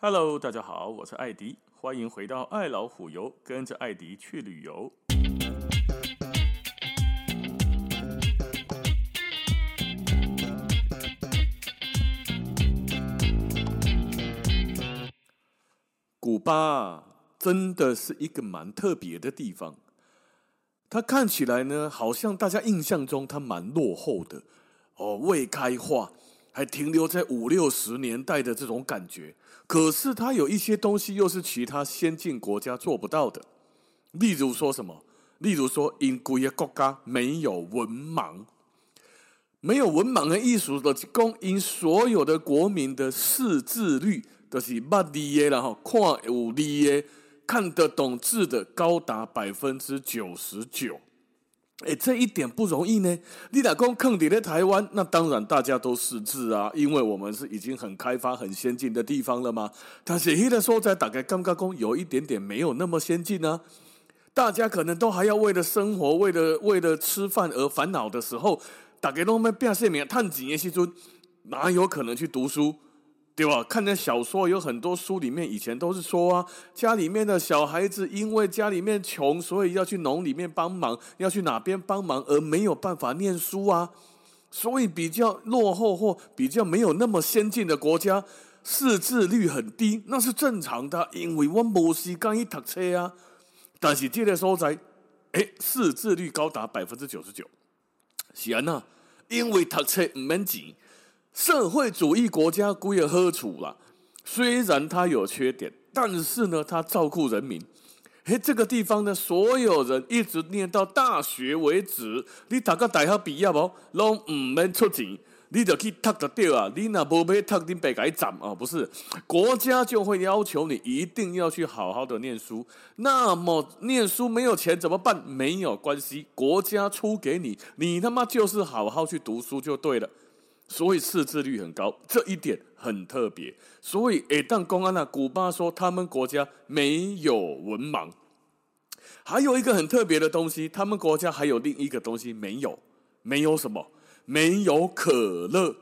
Hello，大家好，我是艾迪，欢迎回到爱老虎游，跟着艾迪去旅游。古巴真的是一个蛮特别的地方，它看起来呢，好像大家印象中它蛮落后的哦，未开化。还停留在五六十年代的这种感觉，可是它有一些东西又是其他先进国家做不到的。例如说什么？例如说，因规个国家没有文盲，没有文盲的意思就是讲，因所有的国民的识字率都是捌字的，然后看有字的，看得懂字的高达百分之九十九。哎，这一点不容易呢。你打工坑底的台湾，那当然大家都识字啊，因为我们是已经很开发、很先进的地方了嘛。但是现在说在大概刚刚工有一点点没有那么先进呢、啊。大家可能都还要为了生活、为了为了吃饭而烦恼的时候，大概都没变现名，探几年时阵，哪有可能去读书？对吧？看那小说，有很多书里面以前都是说啊，家里面的小孩子因为家里面穷，所以要去农里面帮忙，要去哪边帮忙，而没有办法念书啊。所以比较落后或比较没有那么先进的国家，识字率很低，那是正常的，因为我没时间去读书啊。但是这个所在，哎，识字率高达百分之九十九，是啊，那因为读书唔免钱。社会主义国家归了何处了？虽然它有缺点，但是呢，它照顾人民。嘿，这个地方呢，所有人一直念到大学为止。你读个大学毕业不？拢唔免出钱，你就去读就对啊。你那不被读，你白给斩啊？不是，国家就会要求你一定要去好好的念书。那么念书没有钱怎么办？没有关系，国家出给你，你他妈就是好好去读书就对了。所以识字率很高，这一点很特别。所以，诶，但公安啊，古巴说他们国家没有文盲。还有一个很特别的东西，他们国家还有另一个东西没有，没有什么？没有可乐。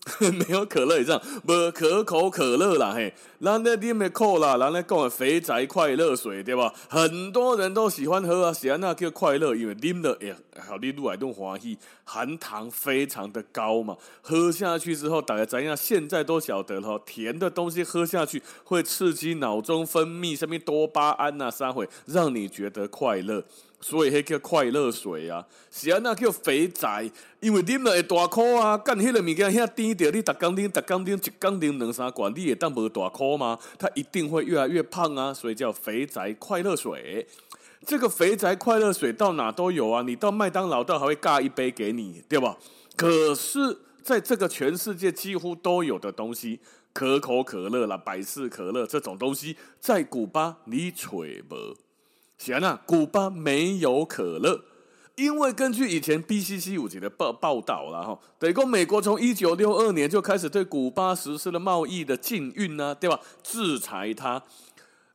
没有可乐，这样不可口可乐啦嘿，人家啉的可啦，人家讲的肥宅快乐水对吧？很多人都喜欢喝啊，喜欢那叫快乐，因为啉了哎，好你入来都欢喜，含糖非常的高嘛，喝下去之后，大家怎样？现在都晓得了，甜的东西喝下去会刺激脑中分泌什么多巴胺呐、啊，啥会让你觉得快乐。所以迄叫快乐水啊，是啊，那叫肥宅，因为啉了会大颗啊，干迄个物件遐甜着，你逐工啉，逐工啉，一工啉两三罐，你会当无大颗吗？它一定会越来越胖啊，所以叫肥宅快乐水。这个肥宅快乐水到哪都有啊，你到麦当劳，倒还会尬一杯给你，对吧？可是在这个全世界几乎都有的东西，可口可乐啦、百事可乐这种东西，在古巴你找无。行啊，古巴没有可乐，因为根据以前 BCC 五级的报报道了哈，等于美国从一九六二年就开始对古巴实施了贸易的禁运呢，对吧？制裁它，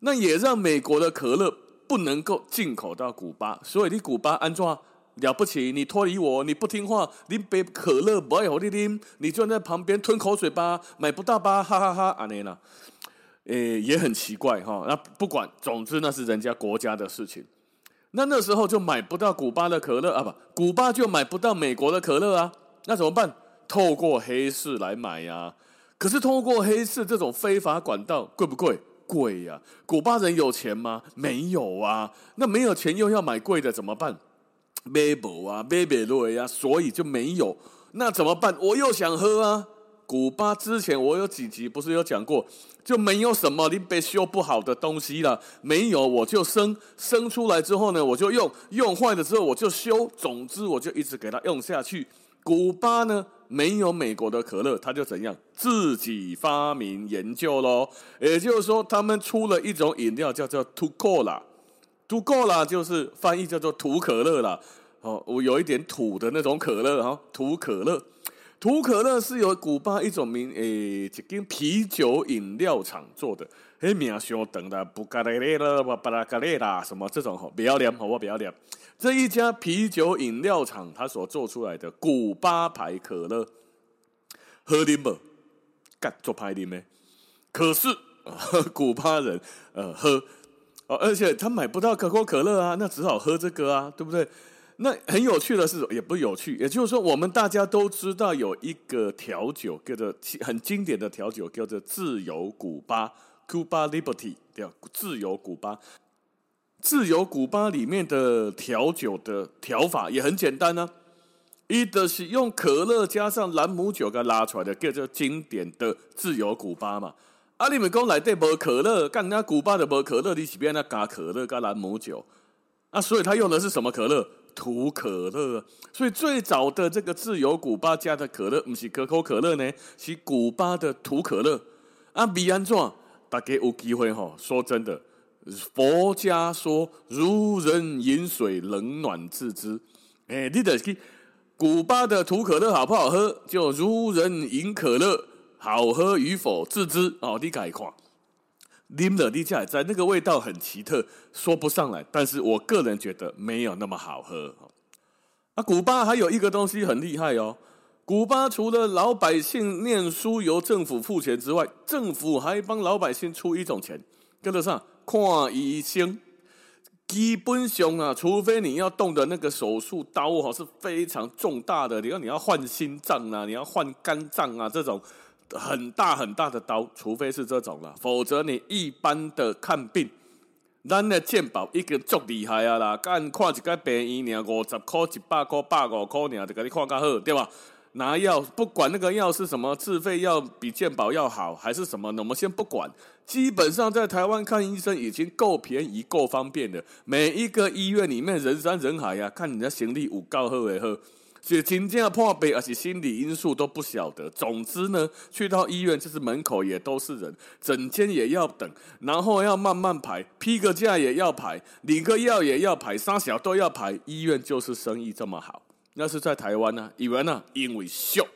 那也让美国的可乐不能够进口到古巴，所以你古巴安装了不起，你脱离我，你不听话，你杯可乐不爱喝你啉，你就在旁边吞口水吧，买不到吧，哈哈，哈，安尼啦。诶，也很奇怪哈。那不管，总之那是人家国家的事情。那那时候就买不到古巴的可乐啊，不，古巴就买不到美国的可乐啊。那怎么办？透过黑市来买呀。可是透过黑市这种非法管道贵不贵？贵呀。古巴人有钱吗？没有啊。那没有钱又要买贵的怎么办？买不啊，买不落呀，所以就没有。那怎么办？我又想喝啊。古巴之前我有几集不是有讲过，就没有什么你被修不好的东西了，没有我就生，生出来之后呢，我就用，用坏了之后我就修，总之我就一直给它用下去。古巴呢，没有美国的可乐，他就怎样自己发明研究喽，也就是说他们出了一种饮料叫做土可乐，土可乐就是翻译叫做土可乐啦。哦，我有一点土的那种可乐哈，土可乐。土可乐是由古巴一种名诶，一间啤酒饮料厂做的，嘿，名相当的布加雷雷啦，巴拉加雷啦，什么这种吼，不要脸，好不好不要脸。这一家啤酒饮料厂，它所做出来的古巴牌可乐，喝啉不？干做牌啉没？可是 古巴人呃喝哦，而且他买不到可口可乐啊，那只好喝这个啊，对不对？那很有趣的是，也不有趣，也就是说，我们大家都知道有一个调酒叫做很经典的调酒叫做自由古巴 （Cuba Liberty），对吧，自由古巴。自由古巴里面的调酒的调法也很简单呢、一的是用可乐加上朗姆酒给拉出来的，叫做经典的自由古巴嘛。啊，你们讲来对无可乐，干人家古巴的无可乐，你是边那加可乐加朗姆酒啊？所以他用的是什么可乐？土可乐。所以最早的这个自由古巴家的可乐，不是可口可乐呢，是古巴的土可乐。啊，比安怎？大家有机会哈，说真的。佛家说：“如人饮水，冷暖自知。”哎，你得去古巴的土可乐好不好喝？就如人饮可乐，好喝与否自知哦。你改看，啉了你才在那个味道很奇特，说不上来。但是我个人觉得没有那么好喝。啊，古巴还有一个东西很厉害哦。古巴除了老百姓念书由政府付钱之外，政府还帮老百姓出一种钱，跟得上。看医生，基本上啊，除非你要动的那个手术刀哈是非常重大的，你要你要换心脏啊，你要换肝脏啊，这种很大很大的刀，除非是这种了，否则你一般的看病，咱的健保一个足厉害啊啦，干看一个病院，五十块、一百块、百五块，你就给你看较好，对吧？拿药不管那个药是什么，自费药比健保要好还是什么呢？我们先不管。基本上在台湾看医生已经够便宜、够方便的。每一个医院里面人山人海呀、啊，看人家行李有够好的好，是真正破病，而且心理因素都不晓得。总之呢，去到医院就是门口也都是人，整天也要等，然后要慢慢排，批个假也要排，领个药也要排，三小都要排。医院就是生意这么好。那是在台湾呢、以为呢，因为秀，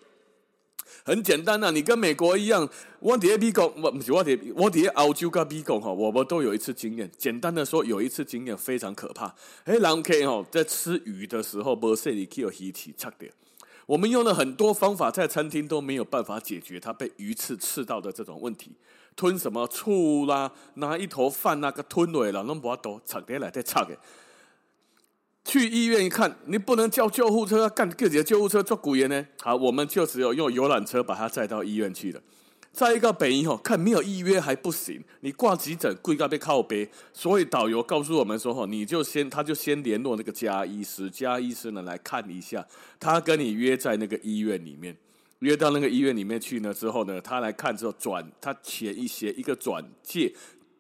很简单呐、啊，你跟美国一样，我底下美国，我不是我底，我底澳洲跟美国哈，我们都有一次经验。简单的说，有一次经验非常可怕。哎，人客哈在吃鱼的时候，没洗去有鱼刺差点。我们用了很多方法，在餐厅都没有办法解决他被鱼刺刺到的这种问题。吞什么醋啦，拿一头饭那个吞落了，拢无法度插点来再插的。去医院一看，你不能叫救护车，干自己的救护车做鬼呢？好，我们就只有用游览车把他载到医院去了。再一个北医吼，看没有预约还不行，你挂急诊贵到被靠背，所以导游告诉我们说吼，你就先他就先联络那个家医师，家医师呢来看一下，他跟你约在那个医院里面，约到那个医院里面去呢之后呢，他来看之后转他写一些一个转介。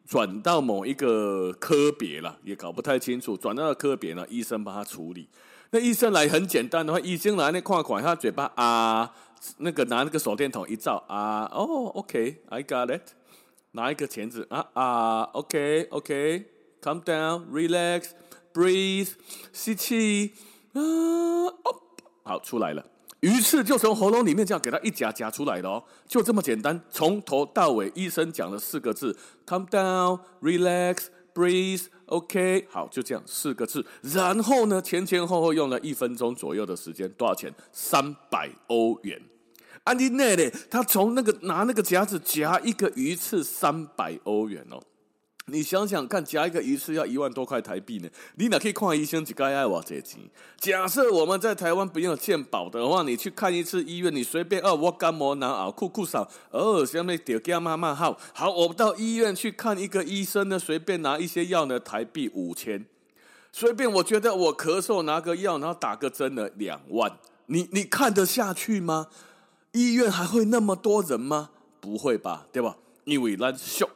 转到某一个科别了，也搞不太清楚。转到了科别呢，医生帮他处理。那医生来很简单的话，医生来那看看，他嘴巴啊，那个拿那个手电筒一照啊，哦，OK，I got it。拿一个钳子啊啊，OK，OK，Calm down，Relax，Breathe，吸气啊，哦，好，出来了。鱼刺就从喉咙里面这样给它一夹夹出来了哦，就这么简单，从头到尾医生讲了四个字：calm down, relax, breathe, OK。好，就这样四个字。然后呢，前前后后用了一分钟左右的时间，多少钱？三百欧元。安迪内勒，他从那个拿那个夹子夹一个鱼刺，三百欧元哦。你想想看，夹一个鱼刺要一万多块台币呢。你哪可以看医生只该爱我这钱？假设我们在台湾不用健保的话，你去看一次医院，你随便哦，我感冒难熬，酷酷少，哦，下面点加妈妈号。好，我到医院去看一个医生呢，随便拿一些药呢，台币五千。随便，我觉得我咳嗽拿个药，然后打个针呢，两万。你你看得下去吗？医院还会那么多人吗？不会吧，对吧？因为咱俗。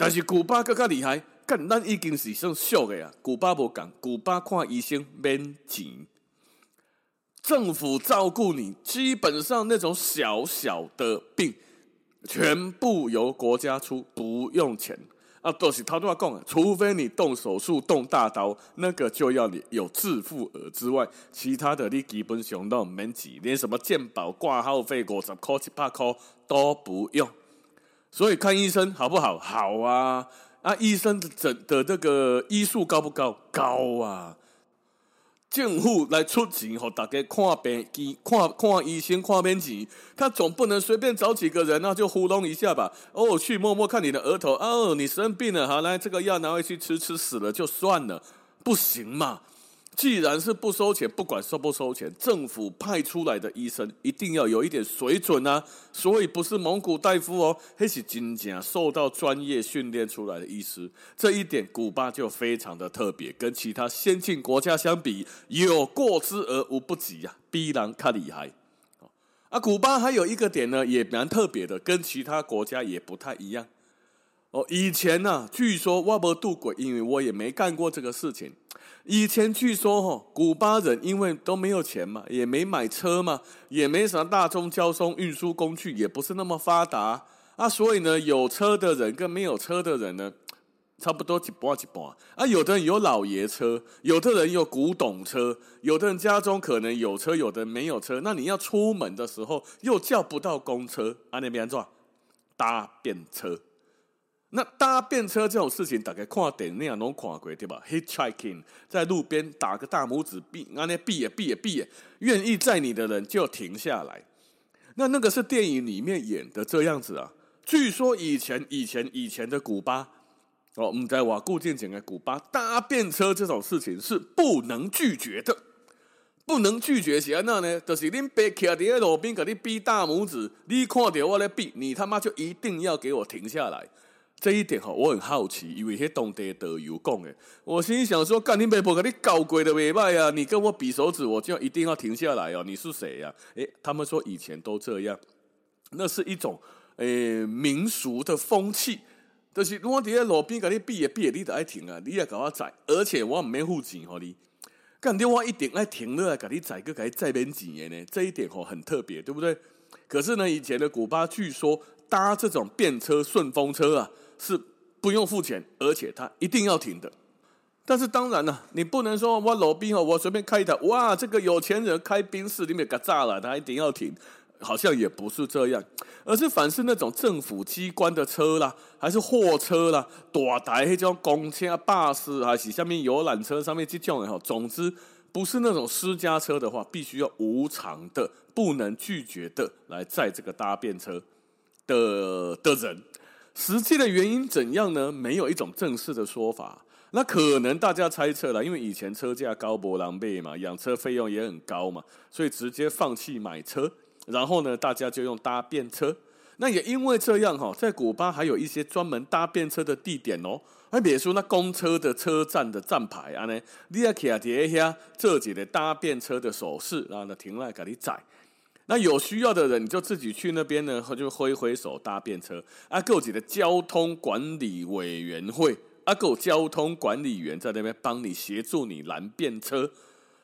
但是古巴更加厉害，干咱已经是算俗的呀。古巴不讲，古巴看医生免钱，政府照顾你，基本上那种小小的病，全部由国家出，不用钱啊。都是他都要讲，除非你动手术动大刀，那个就要你有自付额之外，其他的你基本上都免钱，连什么健保挂号费五十块、一百块都不用。所以看医生好不好？好啊！啊，医生的诊的这个医术高不高？高啊！政府来出钱，和大家看病、看看医生、看病钱，他总不能随便找几个人那、啊、就糊弄一下吧？哦，去摸摸看你的额头，哦，你生病了，好来，这个药拿回去吃，吃死了就算了，不行嘛？既然是不收钱，不管收不收钱，政府派出来的医生一定要有一点水准啊！所以不是蒙古大夫哦，还是真正受到专业训练出来的医师。这一点，古巴就非常的特别，跟其他先进国家相比，有过之而无不及啊，比人卡厉害。啊，古巴还有一个点呢，也蛮特别的，跟其他国家也不太一样。哦，以前呢、啊，据说我不度过，因为我也没干过这个事情。以前据说哈，古巴人因为都没有钱嘛，也没买车嘛，也没什么大众交通运输工具，也不是那么发达啊，所以呢，有车的人跟没有车的人呢，差不多一半一半啊。有的人有老爷车，有的人有古董车，有的人家中可能有车，有的没有车。那你要出门的时候又叫不到公车，啊，那边做搭便车。那搭便车这种事情，大概看电影那样拢看过对吧？Hitchhiking 在路边打个大拇指，避啊那避也避也避也，愿意载你的人就停下来。那那个是电影里面演的这样子啊。据说以前以前以前的古巴哦，我们在瓦固进前的古巴搭便车这种事情是不能拒绝的，不能拒绝是安那呢？就是恁爸徛在路边给你比大拇指，你看到我在避，你他妈就一定要给我停下来。这一点哈，我很好奇，因为是当地导游讲的。我心里想说，干你妹婆，给你搞鬼的尾巴呀！你跟我比手指，我就一定要停下来哦。你是谁呀？诶，他们说以前都这样，那是一种诶民俗的风气。就是我在路边给你比也比，你得爱停啊，你也给我载，而且我唔免付钱给你，干你我一定爱停了来给你载，个给你载免钱呢。这一点吼很特别，对不对？可是呢，以前的古巴据说搭这种便车、顺风车啊。是不用付钱，而且他一定要停的。但是当然了，你不能说我老兵哦，我随便开一台，哇，这个有钱人开宾士里面给炸了，他一定要停，好像也不是这样。而是凡是那种政府机关的车啦，还是货车啦，大台那种公车、啊巴士，还是下面游览车上面这种的哈，总之不是那种私家车的话，必须要无偿的、不能拒绝的来载这个搭便车的的人。实际的原因怎样呢？没有一种正式的说法。那可能大家猜测了，因为以前车价高博狼狈嘛，养车费用也很高嘛，所以直接放弃买车，然后呢，大家就用搭便车。那也因为这样哈，在古巴还有一些专门搭便车的地点哦。还别说那公车的车站的站牌啊呢，你要卡底下这几个搭便车的手势，然后呢停来给你载。那有需要的人，你就自己去那边呢，就挥挥手搭便车。阿够几的交通管理委员会，阿够交通管理员在那边帮你协助你拦便车。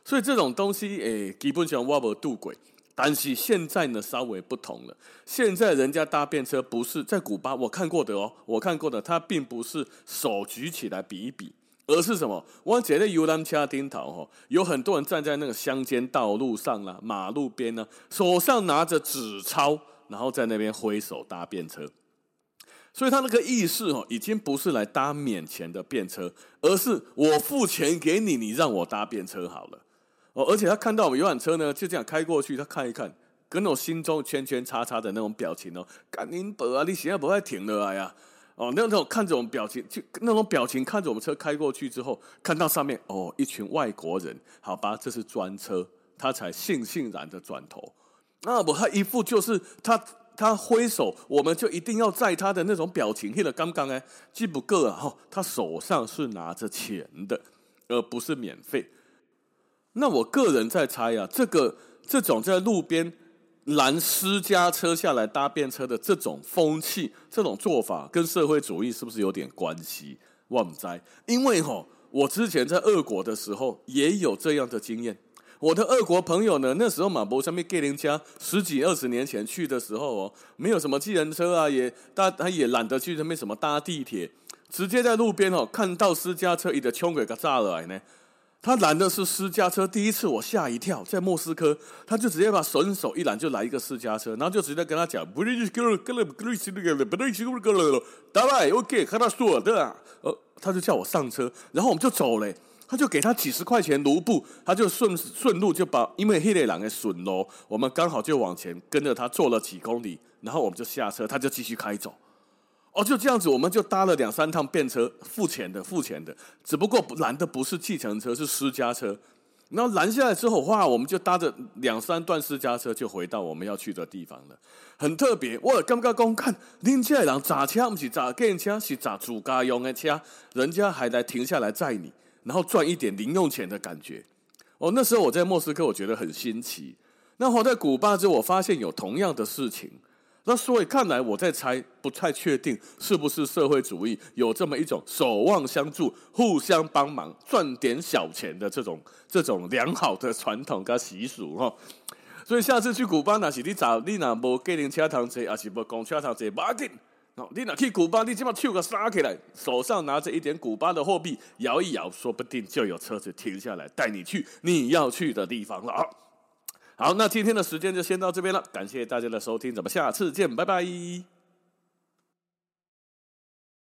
所以这种东西，诶，基本上我无渡过。但是现在呢，稍微不同了。现在人家搭便车不是在古巴，我看过的哦，我看过的，他并不是手举起来比一比。而是什么？我觉得游览车顶头哈，有很多人站在那个乡间道路上啦、马路边呢，手上拿着纸钞，然后在那边挥手搭便车。所以他那个意思哦，已经不是来搭免钱的便车，而是我付钱给你，你让我搭便车好了。哦，而且他看到我们游览车呢，就这样开过去，他看一看，跟我心中圈圈叉叉的那种表情哦，赶紧走啊！你现在不会停了呀？哦，那种看着我们表情，就那种表情，看着我们车开过去之后，看到上面哦，一群外国人，好吧，这是专车，他才悻悻然的转头。那我他一副就是他他挥手，我们就一定要载他的那种表情。了刚刚哎，记不够啊，哦，他手上是拿着钱的，而不是免费。那我个人在猜啊，这个这种在路边。拦私家车下来搭便车的这种风气，这种做法跟社会主义是不是有点关系？我不知道，因为吼，我之前在俄国的时候也有这样的经验。我的俄国朋友呢，那时候马博上面给人家十几二十年前去的时候哦，没有什么计程车啊，也大他也懒得去那边什么搭地铁，直接在路边哦看到私家车一个冲给炸了来呢。他拦的是私家车，第一次我吓一跳，在莫斯科，他就直接把顺手一拦就来一个私家车，然后就直接跟他讲，不是哥了，哥了，不是那个，不是哥了，来，OK，跟他说的，呃，他就叫我上车，然后我们就走嘞。他就给他几十块钱卢布，他就顺顺路就把，因为黑脸狼的损喽，我们刚好就往前跟着他坐了几公里，然后我们就下车，他就继续开走。哦，就这样子，我们就搭了两三趟便车，付钱的，付钱的，只不过拦的不是计程车，是私家车。然后拦下来之后，哇，我们就搭着两三段私家车就回到我们要去的地方了，很特别。我刚刚公看，人家人砸车不是砸电车，是砸自家用的车，人家还来停下来载你。然后赚一点零用钱的感觉，哦，那时候我在莫斯科，我觉得很新奇。那我在古巴之后，我发现有同样的事情。那所以看来我在猜，不太确定是不是社会主义有这么一种守望相助、互相帮忙、赚点小钱的这种这种良好的传统跟习俗哈。所以下次去古巴，那是你找你那无计程车堂坐，还是无公车通坐，不要紧。哦，你哪去古巴？你起码抽个沙起来，手上拿着一点古巴的货币，摇一摇，说不定就有车子停下来带你去你要去的地方了啊！好，那今天的时间就先到这边了，感谢大家的收听，咱们下次见，拜拜。